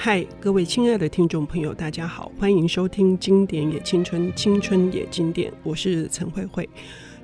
嗨，各位亲爱的听众朋友，大家好，欢迎收听《经典也青春，青春也经典》，我是陈慧慧。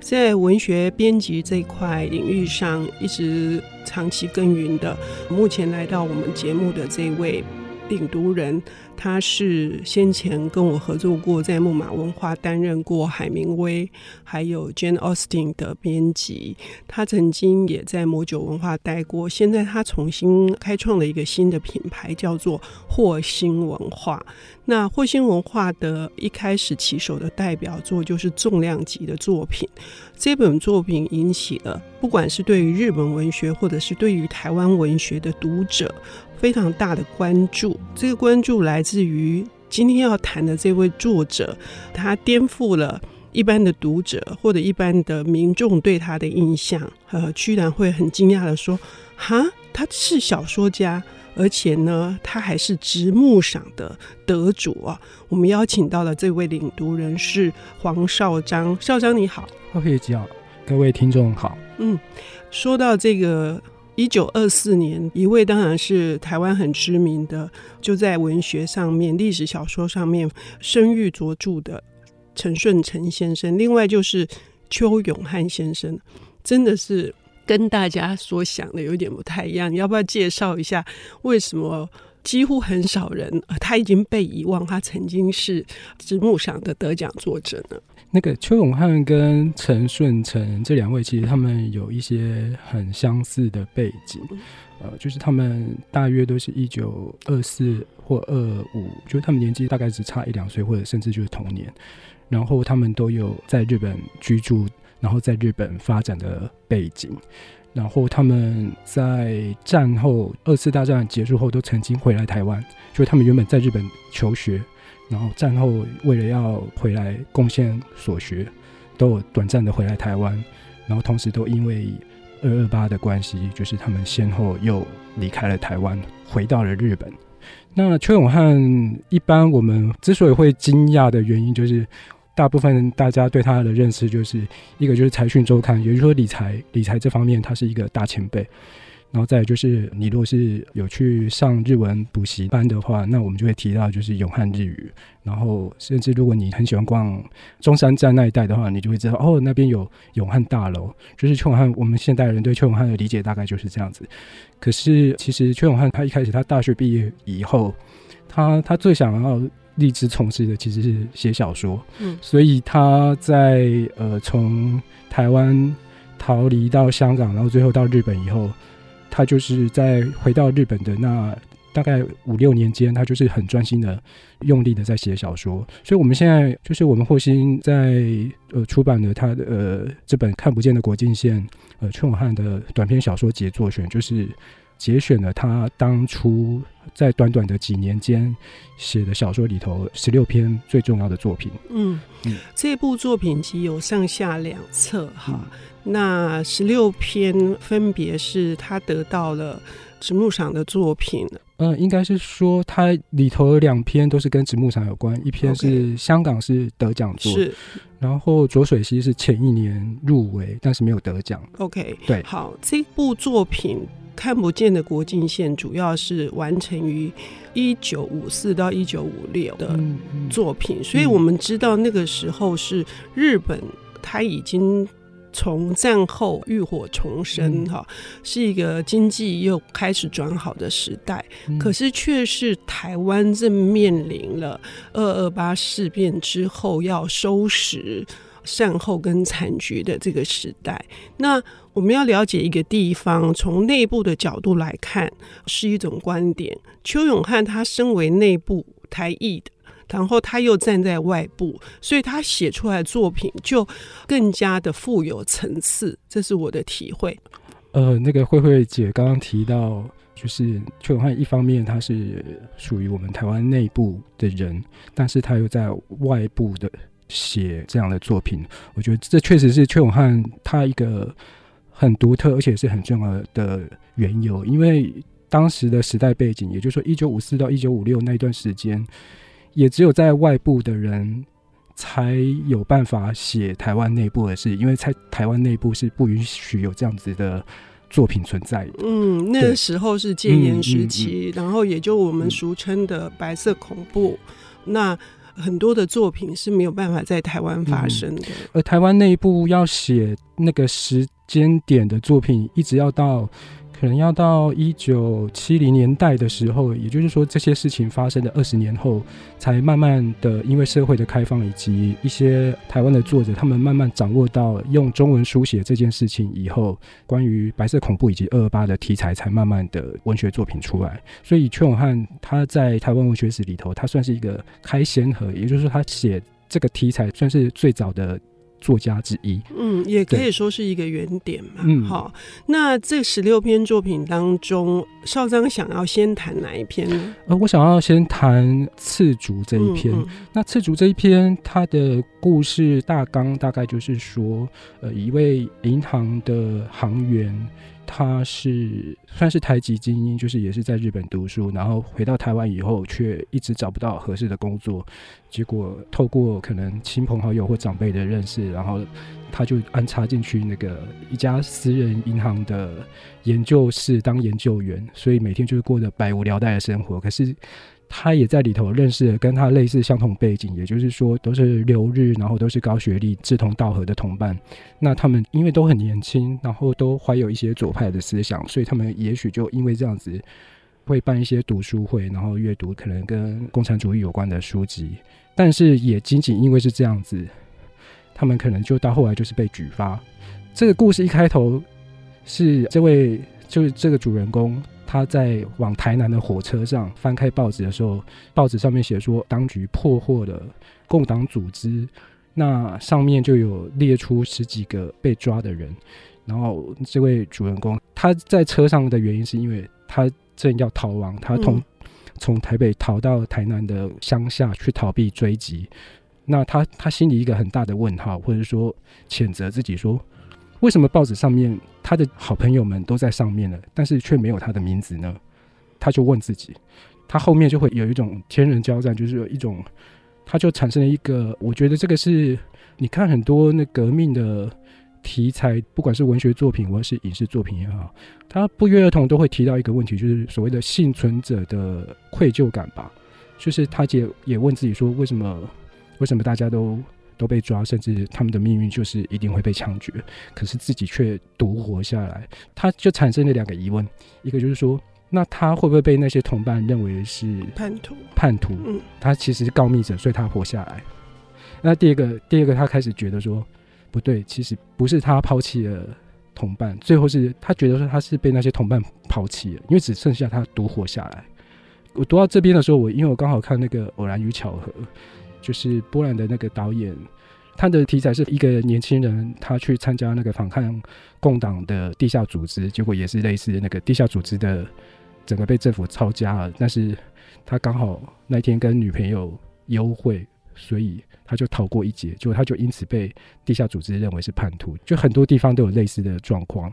在文学编辑这块领域上，一直长期耕耘的，目前来到我们节目的这位领读人。他是先前跟我合作过，在木马文化担任过海明威还有 Jane Austen 的编辑。他曾经也在魔九文化待过，现在他重新开创了一个新的品牌，叫做霍星文化。那霍星文化的一开始起手的代表作就是重量级的作品。这本作品引起了不管是对于日本文学，或者是对于台湾文学的读者。非常大的关注，这个关注来自于今天要谈的这位作者，他颠覆了一般的读者或者一般的民众对他的印象，呃，居然会很惊讶的说：“哈，他是小说家，而且呢，他还是直木赏的得主啊！”我们邀请到了这位领读人是黄少章，少章你好，各位好，各位听众好。嗯，说到这个。一九二四年，一位当然是台湾很知名的，就在文学上面、历史小说上面声誉卓著的陈顺成先生。另外就是邱永汉先生，真的是跟大家所想的有点不太一样。要不要介绍一下，为什么几乎很少人，他已经被遗忘，他曾经是直木赏的得奖作者呢？那个邱永汉跟陈顺成这两位，其实他们有一些很相似的背景，呃，就是他们大约都是一九二四或二五，就是他们年纪大概只差一两岁，或者甚至就是同年。然后他们都有在日本居住，然后在日本发展的背景。然后他们在战后二次大战结束后，都曾经回来台湾，就是他们原本在日本求学。然后战后为了要回来贡献所学，都有短暂的回来台湾，然后同时都因为二二八的关系，就是他们先后又离开了台湾，回到了日本。那邱永汉一般我们之所以会惊讶的原因，就是大部分大家对他的认识，就是一个就是财讯周刊，也就是说理财理财这方面，他是一个大前辈。然后再来就是，你如果是有去上日文补习班的话，那我们就会提到就是永汉日语。然后甚至如果你很喜欢逛中山站那一带的话，你就会知道哦，那边有永汉大楼。就是邱永汉，我们现代人对邱永汉的理解大概就是这样子。可是其实邱永汉他一开始他大学毕业以后，他他最想要立志从事的其实是写小说。嗯，所以他在呃从台湾逃离到香港，然后最后到日本以后。他就是在回到日本的那大概五六年间，他就是很专心的、用力的在写小说。所以，我们现在就是我们霍星在呃出版的他的呃这本《看不见的国境线》呃邱永汉的短篇小说杰作选，就是节选了他当初在短短的几年间写的小说里头十六篇最重要的作品。嗯嗯，这部作品集有上下两册哈。嗯那十六篇分别是他得到了直木赏的作品。嗯，应该是说他里头两篇都是跟直木赏有关，一篇是香港是得奖作，是，然后浊水溪是前一年入围，但是没有得奖。OK，对，好，这部作品看不见的国境线主要是完成于一九五四到一九五六的作品，嗯嗯，所以我们知道那个时候是日本他已经。从战后浴火重生，哈，是一个经济又开始转好的时代。可是却是台湾正面临了二二八事变之后要收拾善后跟残局的这个时代。那我们要了解一个地方，从内部的角度来看，是一种观点。邱永汉他身为内部台裔的。然后他又站在外部，所以他写出来的作品就更加的富有层次，这是我的体会。呃，那个慧慧姐刚刚提到，就是邱永汉一方面他是属于我们台湾内部的人，但是他又在外部的写这样的作品，我觉得这确实是邱永汉他一个很独特而且是很重要的缘由，因为当时的时代背景，也就是说一九五四到一九五六那段时间。也只有在外部的人才有办法写台湾内部的事，因为在台湾内部是不允许有这样子的作品存在的。嗯，那个时候是戒严时期，嗯嗯嗯、然后也就我们俗称的白色恐怖。嗯、那很多的作品是没有办法在台湾发生的。嗯、而台湾内部要写那个时间点的作品，一直要到。可能要到一九七零年代的时候，也就是说，这些事情发生的二十年后，才慢慢的因为社会的开放以及一些台湾的作者，他们慢慢掌握到用中文书写这件事情以后，关于白色恐怖以及二二八的题材，才慢慢的文学作品出来。所以，邱永汉他在台湾文学史里头，他算是一个开先河，也就是说，他写这个题材算是最早的。作家之一，嗯，也可以说是一个原点嘛。嗯，好，那这十六篇作品当中，少章想要先谈哪一篇呢？呃，我想要先谈《赤竹》这一篇。嗯嗯、那《赤竹》这一篇，它的故事大纲大概就是说，呃，一位银行的行员。他是算是台籍精英，就是也是在日本读书，然后回到台湾以后，却一直找不到合适的工作。结果透过可能亲朋好友或长辈的认识，然后他就安插进去那个一家私人银行的研究室当研究员，所以每天就是过着百无聊赖的生活。可是。他也在里头认识了跟他类似相同背景，也就是说都是留日，然后都是高学历、志同道合的同伴。那他们因为都很年轻，然后都怀有一些左派的思想，所以他们也许就因为这样子会办一些读书会，然后阅读可能跟共产主义有关的书籍。但是也仅仅因为是这样子，他们可能就到后来就是被举发。这个故事一开头是这位就是这个主人公。他在往台南的火车上翻开报纸的时候，报纸上面写说当局破获了共党组织，那上面就有列出十几个被抓的人。然后这位主人公他在车上的原因是因为他正要逃亡，他从从台北逃到台南的乡下去逃避追击。那他他心里一个很大的问号，或者说谴责自己说。为什么报纸上面他的好朋友们都在上面了，但是却没有他的名字呢？他就问自己，他后面就会有一种天人交战，就是有一种，他就产生了一个，我觉得这个是你看很多那革命的题材，不管是文学作品或是影视作品也好，他不约而同都会提到一个问题，就是所谓的幸存者的愧疚感吧，就是他也也问自己说，为什么为什么大家都。都被抓，甚至他们的命运就是一定会被枪决，可是自己却独活下来，他就产生了两个疑问：一个就是说，那他会不会被那些同伴认为是叛徒？叛徒，嗯，他其实是告密者，所以他活下来。那第二个，第二个，他开始觉得说，不对，其实不是他抛弃了同伴，最后是他觉得说他是被那些同伴抛弃了，因为只剩下他独活下来。我读到这边的时候，我因为我刚好看那个《偶然与巧合》。就是波兰的那个导演，他的题材是一个年轻人，他去参加那个反抗共党的地下组织，结果也是类似那个地下组织的整个被政府抄家了。但是他刚好那天跟女朋友幽会，所以他就逃过一劫，结果他就因此被地下组织认为是叛徒。就很多地方都有类似的状况。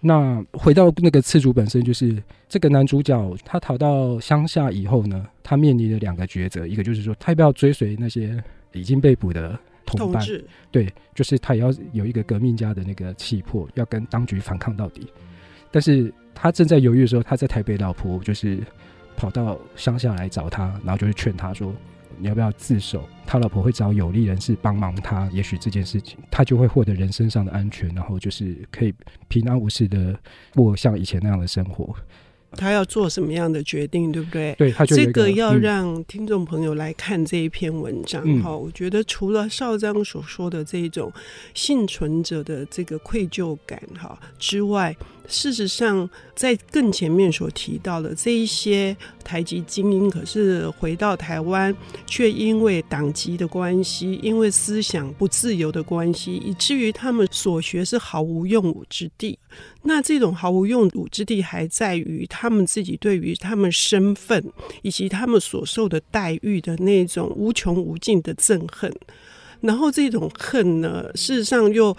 那回到那个次主本身，就是这个男主角他逃到乡下以后呢，他面临了两个抉择，一个就是说他要不要追随那些已经被捕的同伴，志对，就是他也要有一个革命家的那个气魄，要跟当局反抗到底。但是他正在犹豫的时候，他在台北老婆就是跑到乡下来找他，然后就是劝他说。你要不要自首？他老婆会找有力人士帮忙他，也许这件事情他就会获得人身上的安全，然后就是可以平安无事的过像以前那样的生活。他要做什么样的决定，对不对？对，他就这个要让听众朋友来看这一篇文章哈。嗯、我觉得除了少章所说的这一种幸存者的这个愧疚感哈之外。事实上，在更前面所提到的这一些台籍精英，可是回到台湾，却因为党籍的关系，因为思想不自由的关系，以至于他们所学是毫无用武之地。那这种毫无用武之地，还在于他们自己对于他们身份以及他们所受的待遇的那种无穷无尽的憎恨。然后这种恨呢，事实上又。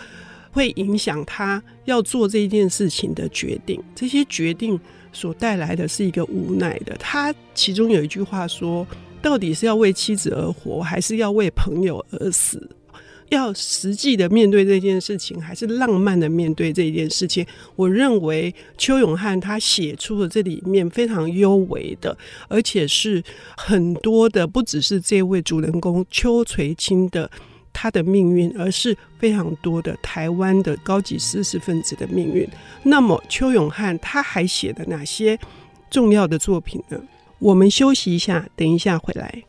会影响他要做这件事情的决定，这些决定所带来的是一个无奈的。他其中有一句话说：“到底是要为妻子而活，还是要为朋友而死？”要实际的面对这件事情，还是浪漫的面对这件事情？我认为邱永汉他写出了这里面非常幽微的，而且是很多的，不只是这位主人公邱垂青的他的命运，而是非常多的台湾的高级知识分子的命运。那么邱永汉他还写的哪些重要的作品呢？我们休息一下，等一下回来。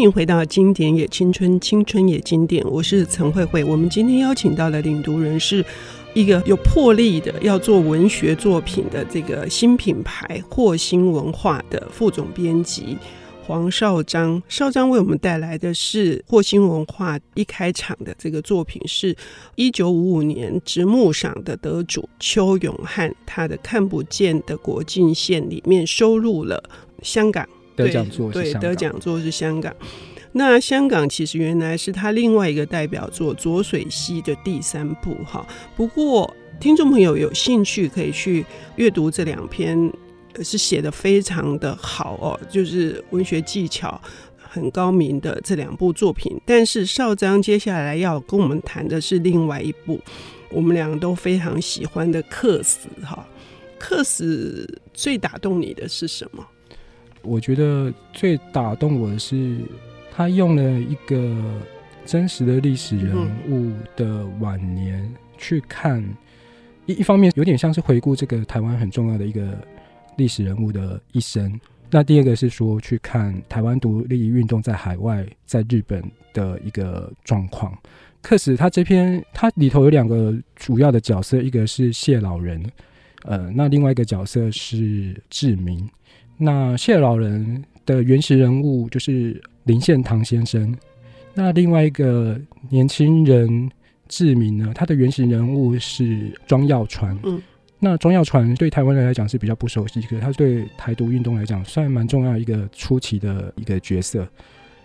迎回到经典也青春，青春也经典。我是陈慧慧。我们今天邀请到的领读人是一个有魄力的要做文学作品的这个新品牌霍星文化的副总编辑黄绍章。绍章为我们带来的是霍星文化一开场的这个作品，是一九五五年直木赏的得主邱永汉，他的看不见的国境线里面收录了香港。得奖作对，得奖作是香港。那香港其实原来是他另外一个代表作《浊水溪》的第三部哈。不过听众朋友有兴趣可以去阅读这两篇，是写的非常的好哦，就是文学技巧很高明的这两部作品。但是少章接下来要跟我们谈的是另外一部，我们两个都非常喜欢的《客死》哈。《客死》最打动你的是什么？我觉得最打动我的是，他用了一个真实的历史人物的晚年去看，一一方面有点像是回顾这个台湾很重要的一个历史人物的一生。那第二个是说去看台湾独立运动在海外，在日本的一个状况。克死他这篇，他里头有两个主要的角色，一个是谢老人，呃，那另外一个角色是志明。那谢老人的原始人物就是林献堂先生，那另外一个年轻人志明呢，他的原始人物是庄耀传。嗯，那庄耀传对台湾人来讲是比较不熟悉，可是他对台独运动来讲算蛮重要一个初期的一个角色。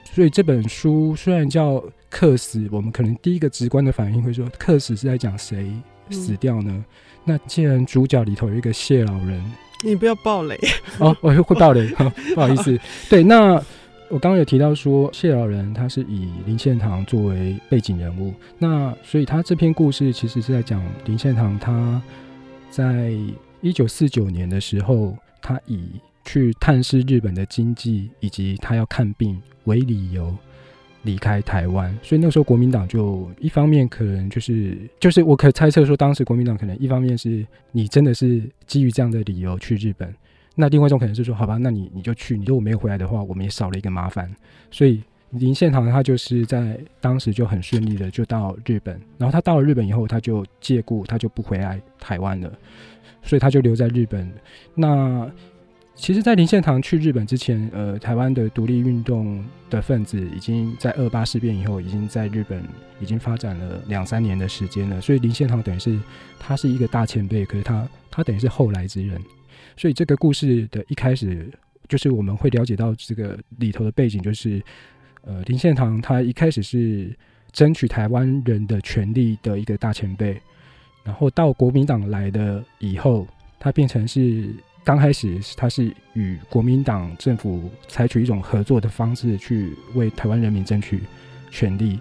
所以这本书虽然叫《客死》，我们可能第一个直观的反应会说，《客死》是在讲谁死掉呢？嗯、那既然主角里头有一个谢老人。你不要爆雷 哦，我会爆雷，不好意思。对，那我刚刚有提到说谢老人他是以林献堂作为背景人物，那所以他这篇故事其实是在讲林献堂他在一九四九年的时候，他以去探视日本的经济以及他要看病为理由。离开台湾，所以那个时候国民党就一方面可能就是就是我可猜测说，当时国民党可能一方面是你真的是基于这样的理由去日本，那另外一种可能是说，好吧，那你你就去，你如果没有回来的话，我们也少了一个麻烦。所以林献堂他就是在当时就很顺利的就到日本，然后他到了日本以后，他就借故他就不回来台湾了，所以他就留在日本。那其实，在林献堂去日本之前，呃，台湾的独立运动的分子已经在二八事变以后，已经在日本已经发展了两三年的时间了。所以林献堂等于是他是一个大前辈，可是他他等于是后来之人。所以这个故事的一开始，就是我们会了解到这个里头的背景，就是呃，林献堂他一开始是争取台湾人的权利的一个大前辈，然后到国民党来的以后，他变成是。刚开始，他是与国民党政府采取一种合作的方式，去为台湾人民争取权利。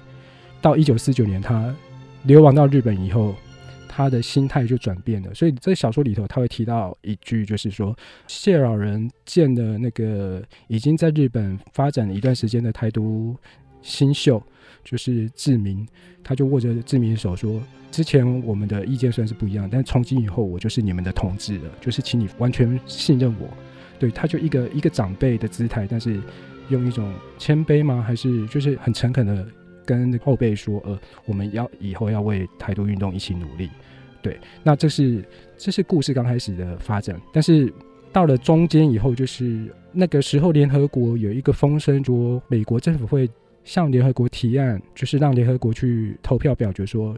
到一九四九年，他流亡到日本以后，他的心态就转变了。所以在小说里头，他会提到一句，就是说谢老人见的那个已经在日本发展了一段时间的台独新秀，就是志明，他就握着志明的手说。之前我们的意见虽然是不一样，但从今以后我就是你们的同志了，就是请你完全信任我。对，他就一个一个长辈的姿态，但是用一种谦卑吗？还是就是很诚恳的跟后辈说，呃，我们要以后要为台独运动一起努力。对，那这是这是故事刚开始的发展，但是到了中间以后，就是那个时候联合国有一个风声说，美国政府会向联合国提案，就是让联合国去投票表决说。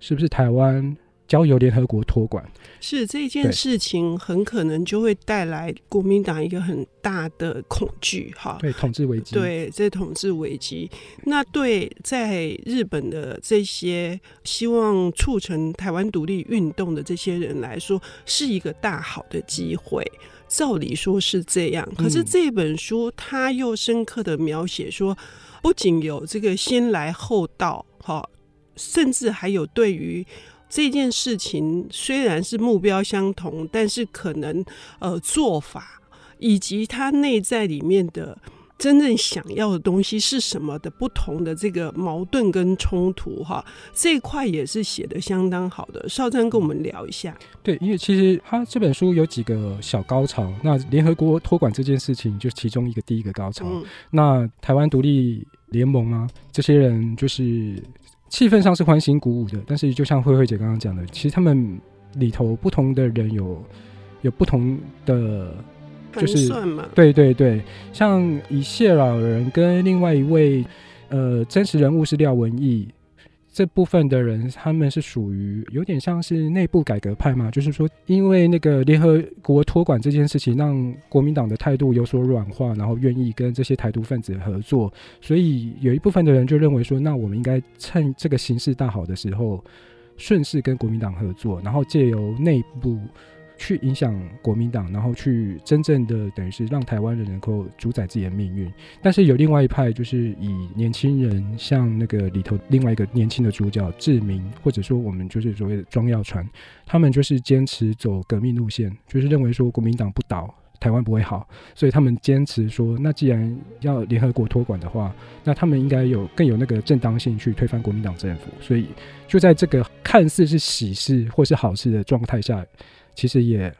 是不是台湾交由联合国托管。是这件事情很可能就会带来国民党一个很大的恐惧，哈，对统治危机，对这统治危机。那对在日本的这些希望促成台湾独立运动的这些人来说，是一个大好的机会。照理说是这样，可是这本书它又深刻的描写说，不仅有这个先来后到，哈，甚至还有对于这件事情虽然是目标相同，但是可能呃做法以及它内在里面的。真正想要的东西是什么的不同的这个矛盾跟冲突哈，这一块也是写的相当好的。少正跟我们聊一下。对，因为其实他这本书有几个小高潮，那联合国托管这件事情就是其中一个第一个高潮。嗯、那台湾独立联盟啊，这些人就是气氛上是欢欣鼓舞的，但是就像慧慧姐刚刚讲的，其实他们里头不同的人有有不同的。就是对对对，像以谢老人跟另外一位呃真实人物是廖文毅这部分的人，他们是属于有点像是内部改革派嘛，就是说因为那个联合国托管这件事情，让国民党的态度有所软化，然后愿意跟这些台独分子合作，所以有一部分的人就认为说，那我们应该趁这个形势大好的时候，顺势跟国民党合作，然后借由内部。去影响国民党，然后去真正的等于是让台湾人能够主宰自己的命运。但是有另外一派，就是以年轻人，像那个里头另外一个年轻的主角志明，或者说我们就是所谓的庄耀传，他们就是坚持走革命路线，就是认为说国民党不倒，台湾不会好，所以他们坚持说，那既然要联合国托管的话，那他们应该有更有那个正当性去推翻国民党政府。所以就在这个看似是喜事或是好事的状态下。其实也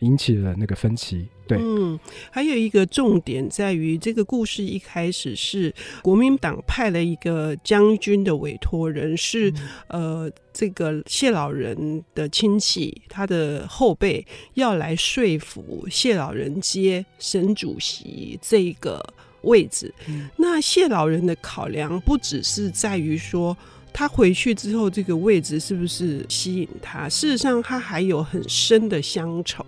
引起了那个分歧，对，嗯，还有一个重点在于，这个故事一开始是国民党派了一个将军的委托人，是、嗯、呃这个谢老人的亲戚，他的后辈要来说服谢老人接省主席这个位置。嗯、那谢老人的考量不只是在于说。他回去之后，这个位置是不是吸引他？事实上，他还有很深的乡愁。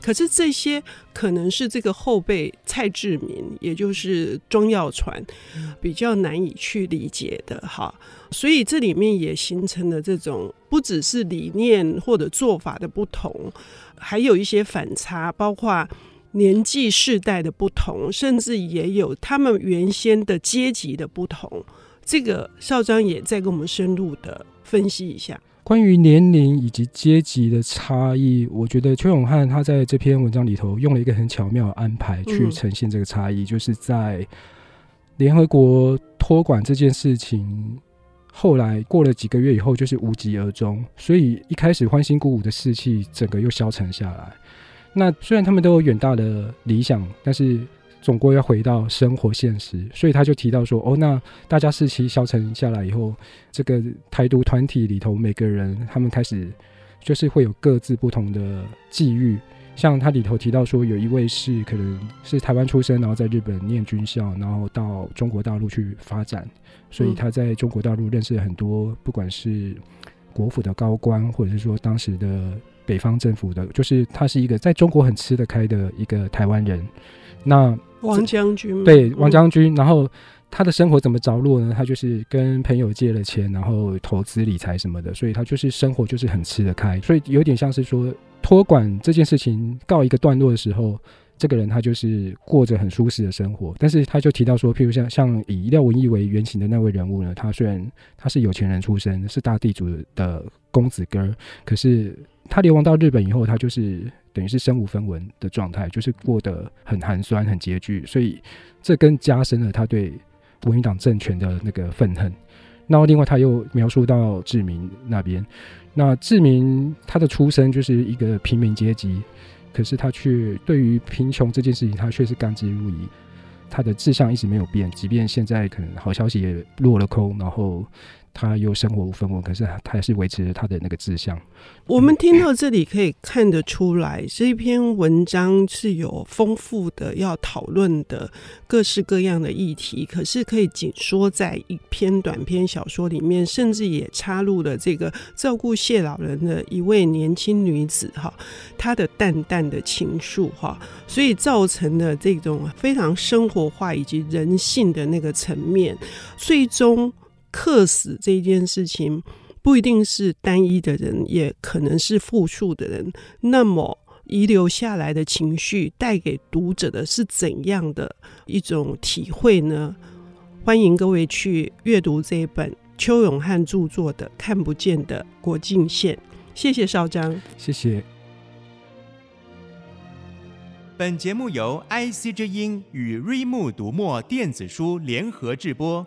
可是这些可能是这个后辈蔡志明，也就是庄耀传，比较难以去理解的哈。所以这里面也形成了这种不只是理念或者做法的不同，还有一些反差，包括年纪世代的不同，甚至也有他们原先的阶级的不同。这个少詹也再跟我们深入的分析一下关于年龄以及阶级的差异。我觉得邱永汉他在这篇文章里头用了一个很巧妙的安排去呈现这个差异，就是在联合国托管这件事情后来过了几个月以后，就是无疾而终。所以一开始欢欣鼓舞的士气，整个又消沉下来。那虽然他们都有远大的理想，但是。总归要回到生活现实，所以他就提到说：“哦，那大家士气消沉下来以后，这个台独团体里头每个人他们开始就是会有各自不同的际遇。像他里头提到说，有一位是可能是台湾出生，然后在日本念军校，然后到中国大陆去发展，所以他在中国大陆认识了很多，不管是国府的高官，或者是说当时的北方政府的，就是他是一个在中国很吃得开的一个台湾人。那王将军对王将军，然后他的生活怎么着落呢？他就是跟朋友借了钱，然后投资理财什么的，所以他就是生活就是很吃得开，所以有点像是说托管这件事情告一个段落的时候，这个人他就是过着很舒适的生活。但是他就提到说，譬如像像以廖文义为原型的那位人物呢，他虽然他是有钱人出身，是大地主的公子哥，可是他流亡到日本以后，他就是。等于是身无分文的状态，就是过得很寒酸、很拮据，所以这更加深了他对国民党政权的那个愤恨。然后另外他又描述到志明那边，那志明他的出身就是一个平民阶级，可是他却对于贫穷这件事情，他却是甘之如饴。他的志向一直没有变，即便现在可能好消息也落了空，然后他又生活无分文，可是他还是维持了他的那个志向。我们听到这里可以看得出来，这篇文章是有丰富的要讨论的各式各样的议题，可是可以紧缩在一篇短篇小说里面，甚至也插入了这个照顾谢老人的一位年轻女子哈，她的淡淡的情愫哈，所以造成了这种非常生活化以及人性的那个层面，最终。客死这件事情不一定是单一的人，也可能是复数的人。那么遗留下来的情绪带给读者的是怎样的一种体会呢？欢迎各位去阅读这一本邱永汉著作的《看不见的国境线》。谢谢少章，谢谢。本节目由 IC 之音与瑞木读墨电子书联合制播。